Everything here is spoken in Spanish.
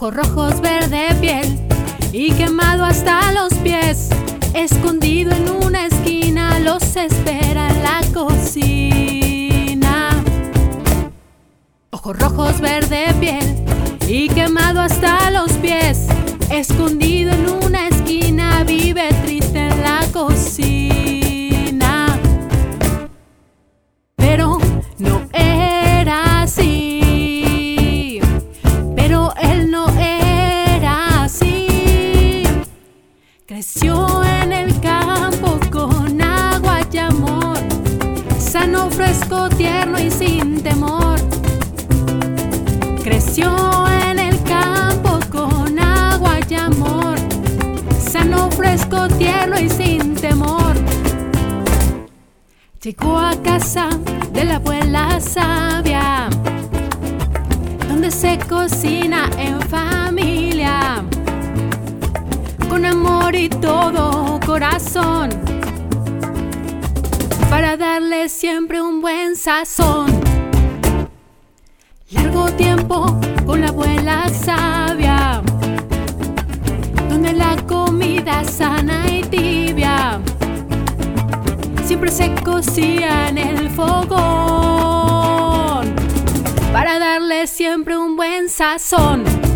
ojos rojos, verde piel y quemado hasta los pies. Escondido en una esquina, los espera en la cocina. Ojos rojos, verde piel y quemado hasta los pies. Escondido en una esquina, vive triste en la cocina. Pero no era Creció en el campo con agua y amor. Sano, fresco, tierno y sin temor. Creció en el campo con agua y amor. Sano, fresco, tierno y sin temor. Llegó a casa de la abuela sabia, donde se cocina en familia, y todo corazón, para darle siempre un buen sazón. Largo tiempo con la abuela sabia, donde la comida sana y tibia siempre se cocía en el fogón para darle siempre un buen sazón.